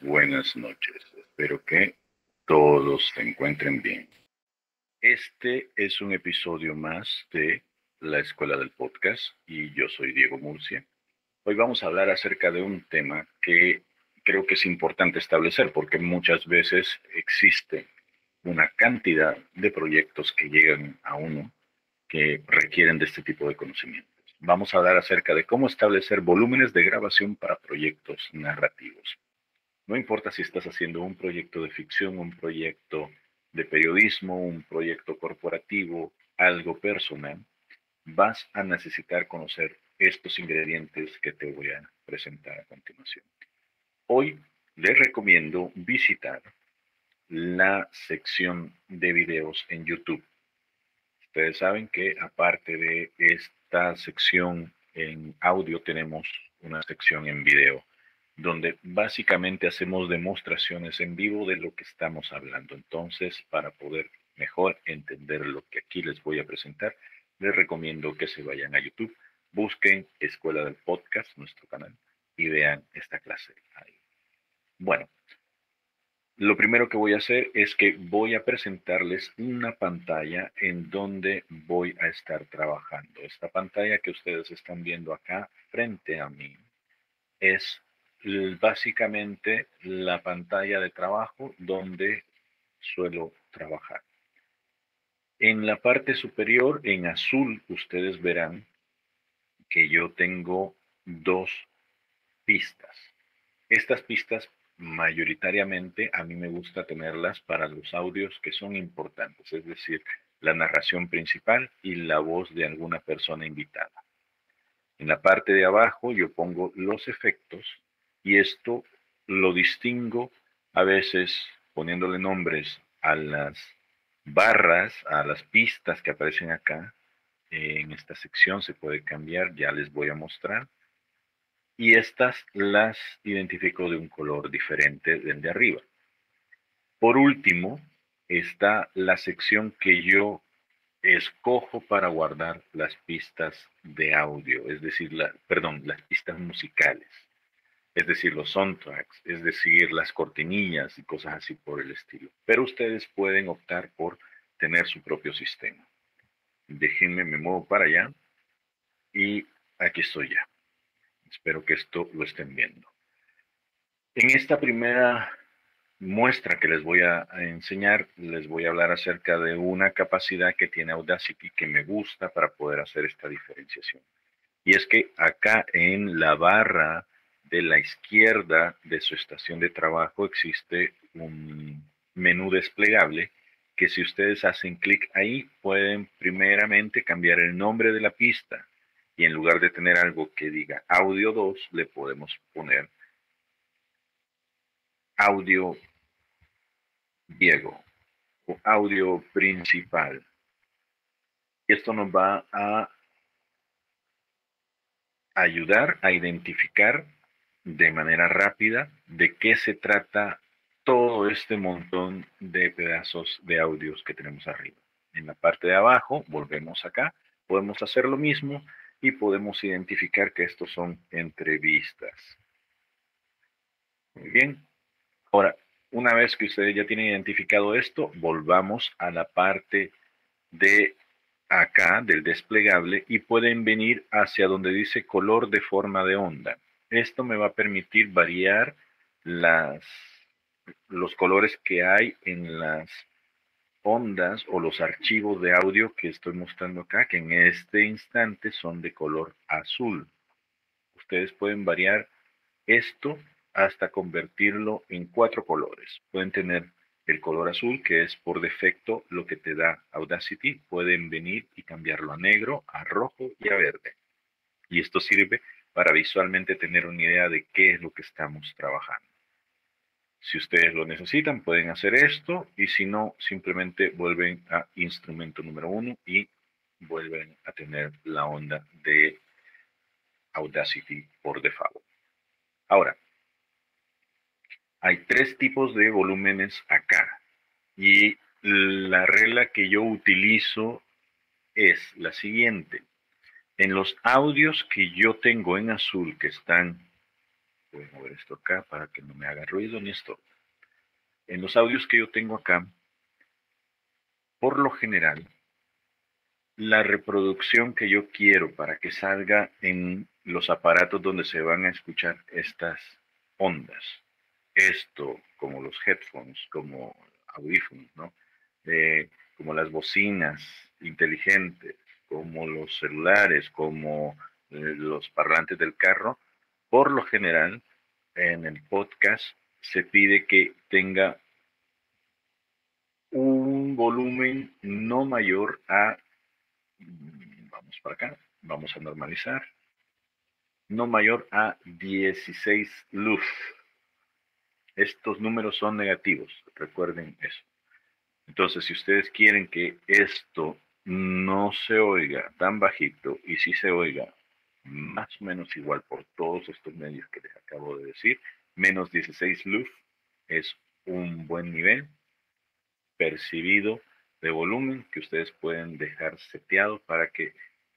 buenas noches. Espero que todos se encuentren bien. Este es un episodio más de la Escuela del Podcast y yo soy Diego Murcia. Hoy vamos a hablar acerca de un tema que creo que es importante establecer porque muchas veces existe una cantidad de proyectos que llegan a uno que requieren de este tipo de conocimientos. Vamos a hablar acerca de cómo establecer volúmenes de grabación para proyectos narrativos. No importa si estás haciendo un proyecto de ficción, un proyecto de periodismo, un proyecto corporativo, algo personal, vas a necesitar conocer estos ingredientes que te voy a presentar a continuación. Hoy les recomiendo visitar la sección de videos en YouTube. Ustedes saben que aparte de esta sección en audio tenemos una sección en video donde básicamente hacemos demostraciones en vivo de lo que estamos hablando. Entonces, para poder mejor entender lo que aquí les voy a presentar, les recomiendo que se vayan a YouTube, busquen Escuela del Podcast, nuestro canal, y vean esta clase ahí. Bueno, lo primero que voy a hacer es que voy a presentarles una pantalla en donde voy a estar trabajando. Esta pantalla que ustedes están viendo acá frente a mí es básicamente la pantalla de trabajo donde suelo trabajar. En la parte superior, en azul, ustedes verán que yo tengo dos pistas. Estas pistas mayoritariamente a mí me gusta tenerlas para los audios que son importantes, es decir, la narración principal y la voz de alguna persona invitada. En la parte de abajo yo pongo los efectos y esto lo distingo a veces poniéndole nombres a las barras, a las pistas que aparecen acá. En esta sección se puede cambiar, ya les voy a mostrar. Y estas las identifico de un color diferente del de arriba. Por último, está la sección que yo escojo para guardar las pistas de audio, es decir, la, perdón, las pistas musicales es decir, los soundtracks, es decir, las cortinillas y cosas así por el estilo. Pero ustedes pueden optar por tener su propio sistema. Déjenme, me muevo para allá y aquí estoy ya. Espero que esto lo estén viendo. En esta primera muestra que les voy a, enseñar, les voy a hablar acerca de una capacidad que tiene Audacity que me gusta para poder hacer esta diferenciación. Y es que acá en la barra de la izquierda de su estación de trabajo existe un menú desplegable que si ustedes hacen clic ahí pueden primeramente cambiar el nombre de la pista y en lugar de tener algo que diga audio 2 le podemos poner audio Diego o audio principal. Esto nos va a ayudar a identificar de manera rápida de qué se trata todo este montón de pedazos de audios que tenemos arriba. En la parte de abajo, volvemos acá, podemos hacer lo mismo y podemos identificar que estos son entrevistas. Muy bien. Ahora, una vez que ustedes ya tienen identificado esto, volvamos a la parte de acá del desplegable y pueden venir hacia donde dice color de forma de onda. Esto me va a permitir variar los colores que hay en las ondas o los archivos de audio que estoy mostrando acá, que en este instante son de color azul. Ustedes pueden variar esto hasta convertirlo en cuatro colores. Pueden tener el color azul, que es por defecto lo que te da Audacity. Pueden venir y cambiarlo a negro, a rojo y a verde. Y esto sirve para visualmente tener una idea de qué es lo que estamos trabajando. Si ustedes lo necesitan, pueden hacer esto y si no, simplemente vuelven a instrumento número uno y vuelven a tener la onda de Audacity por default. Ahora, hay tres tipos de volúmenes acá y la regla que yo utilizo es la siguiente. En los audios que yo tengo en azul, que están Voy a mover esto acá para que no me haga ruido ni esto. En los audios que yo tengo acá, por lo general, la reproducción que yo quiero para que salga en los aparatos donde se van a escuchar estas ondas, esto como los headphones, como audífonos, ¿no? Eh, como las bocinas inteligentes, como los celulares, como eh, los parlantes del carro, por lo general en el podcast se pide que tenga un volumen no mayor a, vamos para acá, vamos a normalizar, no mayor a 16 luz. Estos números son negativos, recuerden eso. Entonces, si ustedes quieren que esto no se oiga tan bajito y si se oiga más o menos igual por todos estos medios que les acabo de decir, menos 16 luz es un buen nivel percibido de volumen que ustedes pueden dejar seteado para que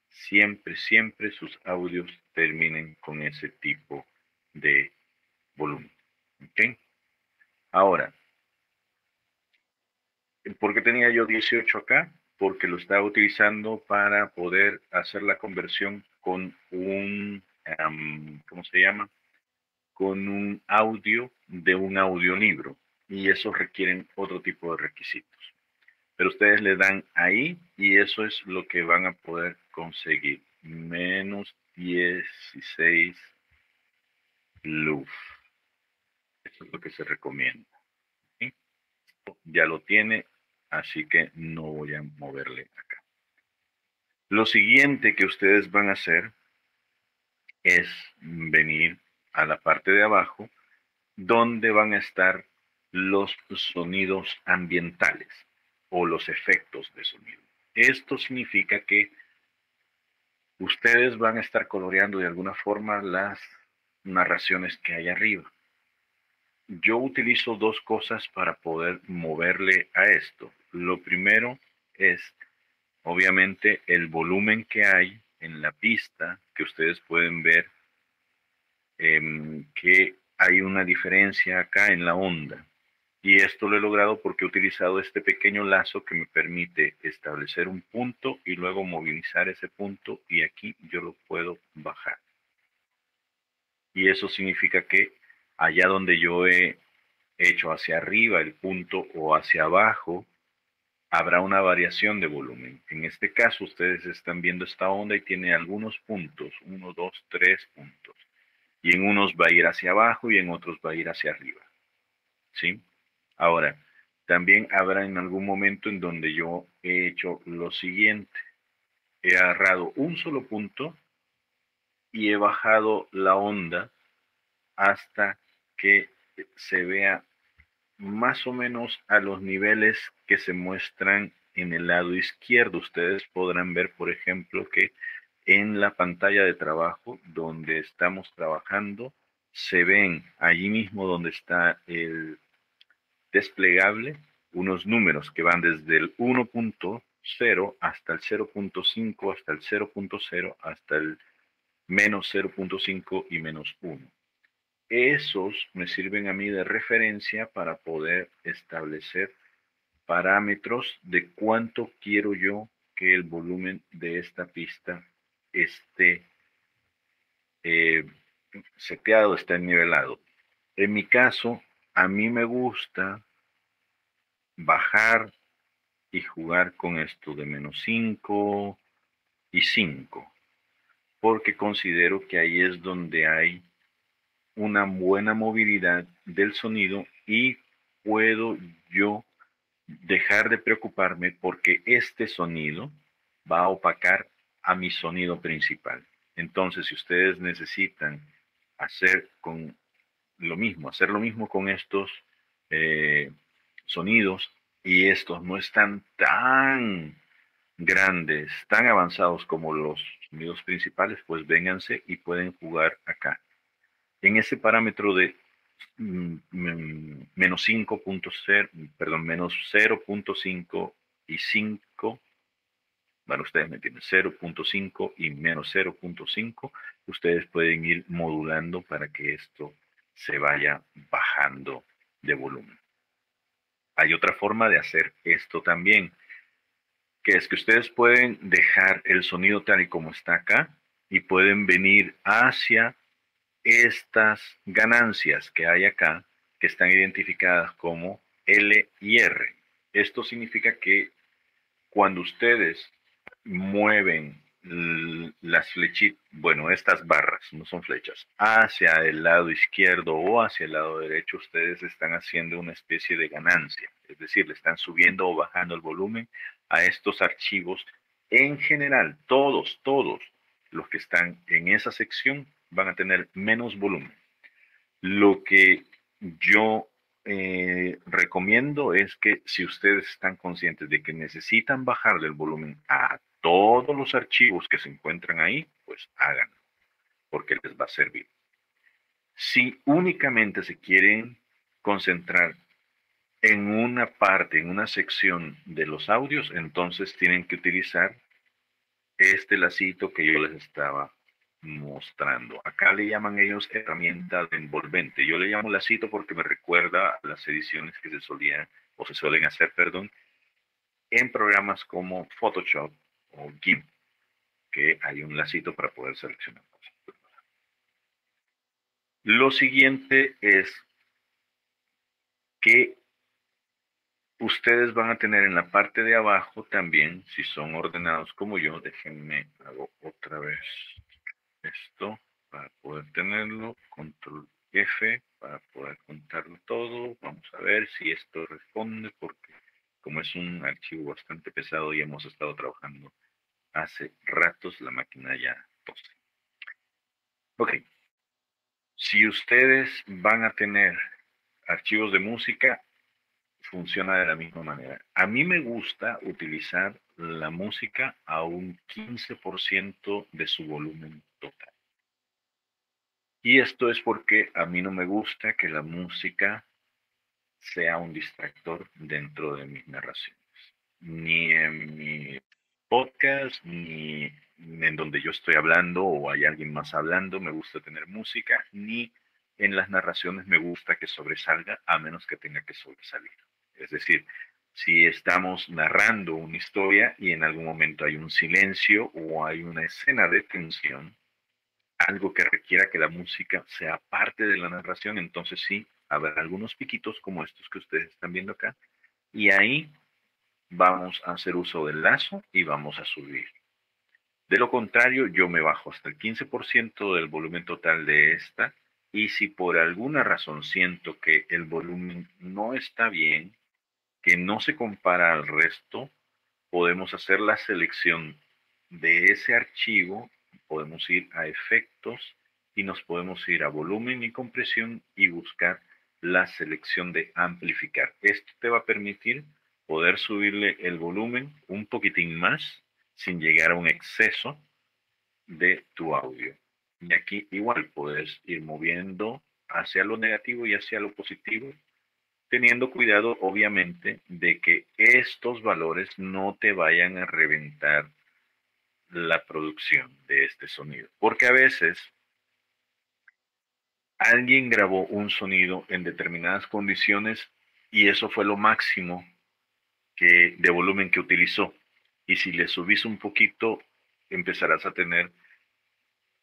siempre, siempre sus audios terminen con ese tipo de volumen. ¿Ok? Ahora, ¿por qué tenía yo 18 acá? Porque lo estaba utilizando para poder hacer la conversión con un, ¿cómo se llama? Con un audio de un audiolibro. Y eso requieren otro tipo de requisitos. Pero ustedes le dan ahí y eso es lo que van a poder conseguir. Menos 16 luz. Eso es lo que se recomienda. Ya lo tiene, así que no voy a moverle acá. Lo siguiente que ustedes van a hacer es venir a la parte de abajo donde van a estar los sonidos ambientales o los efectos de sonido. Esto significa que ustedes van a estar coloreando de alguna forma las narraciones que hay arriba yo utilizo dos cosas para poder moverle a esto. Lo primero es, obviamente, el volumen que hay en la pista, que ustedes pueden ver em, que hay una diferencia acá en la onda. Y esto lo he logrado porque he utilizado este pequeño lazo que me permite establecer un punto y luego movilizar ese punto y aquí yo lo puedo bajar. Y eso significa que allá donde yo he hecho hacia arriba el punto o hacia abajo, habrá una variación de volumen. En este caso, ustedes están viendo esta onda y tiene algunos puntos, uno, dos, tres puntos. Y en unos va a ir hacia abajo y en otros va a ir hacia arriba. ¿Sí? Ahora, también habrá en algún momento en donde yo he hecho lo siguiente. He agarrado un solo punto y he bajado la onda hasta que se vea más o menos a los niveles que se muestran en el lado izquierdo. Ustedes podrán ver, por ejemplo, que en la pantalla de trabajo donde estamos trabajando, se ven allí mismo donde está el desplegable unos números que van desde el 1.0 hasta el 0.5, hasta el 0.0, hasta el menos 0.5 y menos 1. Esos me sirven a mí de referencia para poder establecer parámetros de cuánto quiero yo que el volumen de esta pista esté eh, seteado, esté nivelado. En mi caso, a mí me gusta bajar y jugar con esto de menos 5 y 5, porque considero que ahí es donde hay una buena movilidad del sonido y puedo yo dejar de preocuparme porque este sonido va a opacar a mi sonido principal. Entonces, si ustedes necesitan hacer con lo mismo, hacer lo mismo con estos eh, sonidos y estos no están tan grandes, tan avanzados como los sonidos principales, pues vénganse y pueden jugar acá en ese parámetro de mm, mm, menos 5.0, perdón, menos 0.5 y 5, bueno, ustedes me entienden, 0.5 y menos 0.5, ustedes pueden ir modulando para que esto se vaya bajando de volumen. Hay otra forma de hacer esto también, que es que ustedes pueden dejar el sonido tal y como está acá y pueden venir hacia estas ganancias que hay acá, que están identificadas como L y R. Esto significa que cuando ustedes mueven las flechitas, bueno, estas barras, no son flechas, hacia el lado izquierdo o hacia el lado derecho, ustedes están haciendo una especie de ganancia, es decir, le están subiendo o bajando el volumen a estos archivos. En general, todos, todos los que están en esa sección van a tener menos volumen. Lo que yo eh, recomiendo es que si ustedes están conscientes de que necesitan bajarle el volumen a todos los archivos que se encuentran ahí, pues háganlo, porque les va a servir. Si únicamente se quieren concentrar en una parte, en una sección de los audios, entonces tienen que utilizar este lacito que yo les estaba mostrando. Acá le llaman ellos herramienta de envolvente. Yo le llamo lacito porque me recuerda a las ediciones que se solían o se suelen hacer, perdón, en programas como Photoshop o GIMP, que hay un lacito para poder seleccionar cosas. Lo siguiente es que ustedes van a tener en la parte de abajo también, si son ordenados como yo, déjenme, hago otra vez esto para poder tenerlo, control F para poder contarlo todo, vamos a ver si esto responde porque como es un archivo bastante pesado y hemos estado trabajando hace ratos, la máquina ya tose. Ok, si ustedes van a tener archivos de música, funciona de la misma manera. A mí me gusta utilizar la música a un 15% de su volumen total. Y esto es porque a mí no me gusta que la música sea un distractor dentro de mis narraciones. Ni en mi podcast, ni en donde yo estoy hablando o hay alguien más hablando, me gusta tener música, ni en las narraciones me gusta que sobresalga a menos que tenga que sobresalir. Es decir, si estamos narrando una historia y en algún momento hay un silencio o hay una escena de tensión, algo que requiera que la música sea parte de la narración, entonces sí, habrá algunos piquitos como estos que ustedes están viendo acá, y ahí vamos a hacer uso del lazo y vamos a subir. De lo contrario, yo me bajo hasta el 15% del volumen total de esta, y si por alguna razón siento que el volumen no está bien, que no se compara al resto, podemos hacer la selección de ese archivo, podemos ir a efectos y nos podemos ir a volumen y compresión y buscar la selección de amplificar. Esto te va a permitir poder subirle el volumen un poquitín más sin llegar a un exceso de tu audio. Y aquí igual puedes ir moviendo hacia lo negativo y hacia lo positivo teniendo cuidado obviamente de que estos valores no te vayan a reventar la producción de este sonido. Porque a veces alguien grabó un sonido en determinadas condiciones y eso fue lo máximo que, de volumen que utilizó. Y si le subís un poquito, empezarás a tener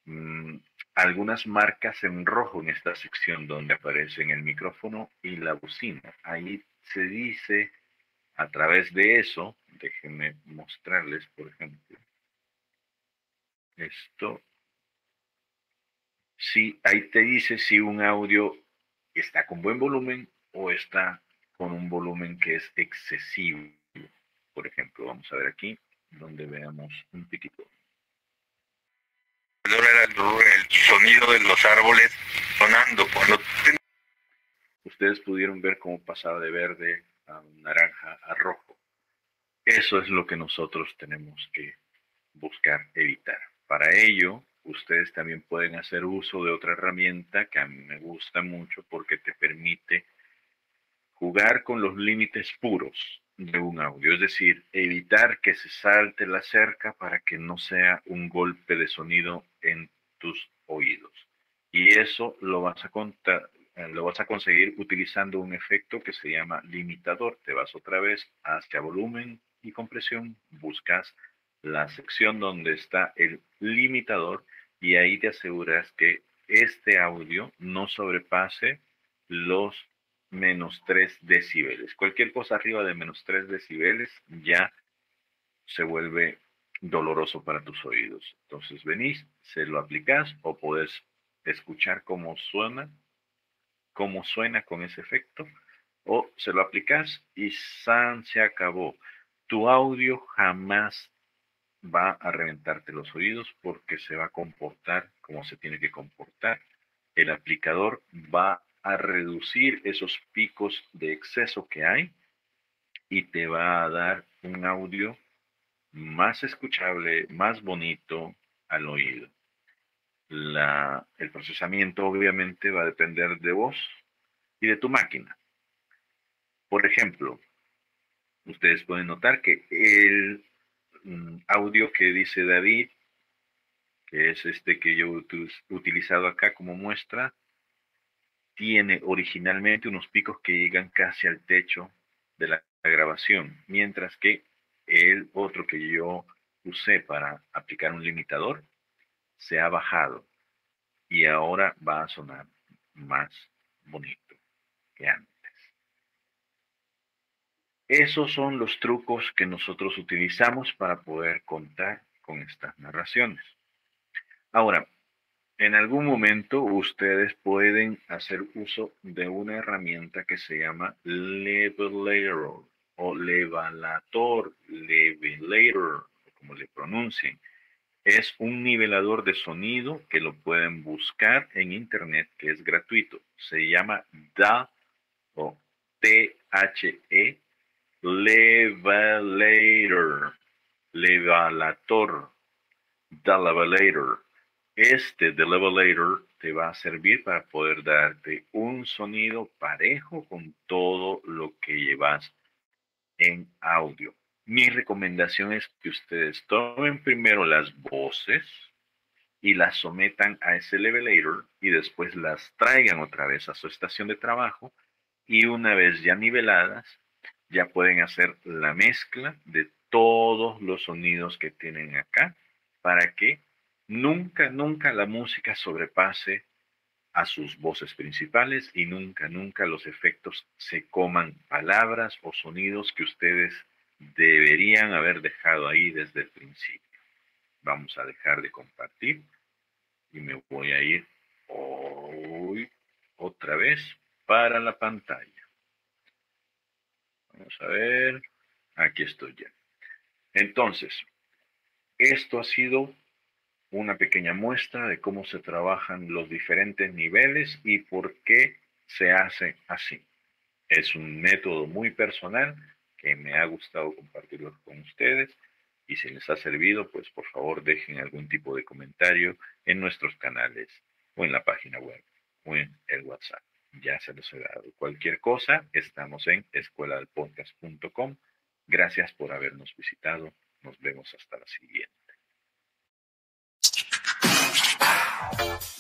mm, algunas marcas en rojo en esta sección donde aparecen el micrófono y la bocina. Ahí se dice a través de eso, déjenme mostrarles, por ejemplo, esto. Si ahí te dice si un audio está con buen volumen o está con un volumen que es excesivo. Por ejemplo, vamos a ver aquí, donde veamos un piquito el, sonido de los árboles sonando. Cuando Ustedes pudieron ver cómo pasaba de verde a naranja a rojo. Eso es lo que nosotros tenemos que buscar evitar. Para ello, ustedes también pueden hacer uso de otra herramienta que a mí me gusta mucho porque te permite jugar con los límites puros de un audio, es decir, evitar que se salte la cerca para que no sea un golpe de sonido en tus oídos. Y eso lo vas a eh, lo vas a conseguir utilizando un efecto que se llama limitador. Te vas otra vez hacia volumen y compresión, buscas la sección donde está el limitador y ahí te aseguras que este audio no sobrepase los menos 3 decibeles. Cualquier cosa arriba de menos 3 decibeles ya se vuelve doloroso para tus oídos. Entonces venís, se lo aplicas o puedes escuchar cómo suena, cómo suena con ese efecto, o se lo aplicas y san se acabó. Tu audio jamás va a reventarte los oídos porque se va a comportar como se tiene que comportar. El aplicador va a reducir esos picos de exceso que hay y te va a dar un audio más escuchable, más bonito al oído. El procesamiento obviamente va a depender de vos y de tu máquina. Por ejemplo, ustedes pueden notar que el mm, audio que dice David, que es este que yo he utilizado acá como muestra, tiene originalmente unos picos que llegan casi al techo de la grabación, mientras que el otro que yo usé para aplicar un limitador se ha bajado y ahora va a sonar más bonito que antes. Esos son los trucos que nosotros utilizamos para poder contar con estas narraciones. Ahora, en algún momento ustedes pueden hacer uso de una herramienta que se llama Levelator o levelator, levelator, como le pronuncien. Es un nivelador de sonido que lo pueden buscar en internet, que es gratuito. Se llama DA o T-H-E, levelator, levelator, the levelator. Este de levelator te va a servir para poder darte un sonido parejo con todo lo que llevas en audio. Mi recomendación es que ustedes tomen primero las voces y las sometan a ese levelator y después las traigan otra vez a su estación de trabajo y una vez ya niveladas, ya pueden hacer la mezcla de todos los sonidos que tienen acá para que nunca, nunca la música sobrepase a sus voces principales y nunca, nunca los efectos se coman palabras o sonidos que ustedes deberían haber dejado ahí desde el principio. Vamos a dejar de compartir y me voy a ir hoy otra vez para la pantalla. Vamos a ver, aquí estoy ya. Entonces, esto ha sido una pequeña muestra de cómo se trabajan los diferentes niveles y por qué se hace así. Es un método muy personal que me ha gustado compartirlo con ustedes y si les ha servido, pues por favor dejen algún tipo de comentario en nuestros canales o en la página web o en el WhatsApp. Ya se los he dado. Cualquier cosa, estamos en escueladelpodcast.com. Gracias por habernos visitado. Nos vemos hasta la siguiente. Bye.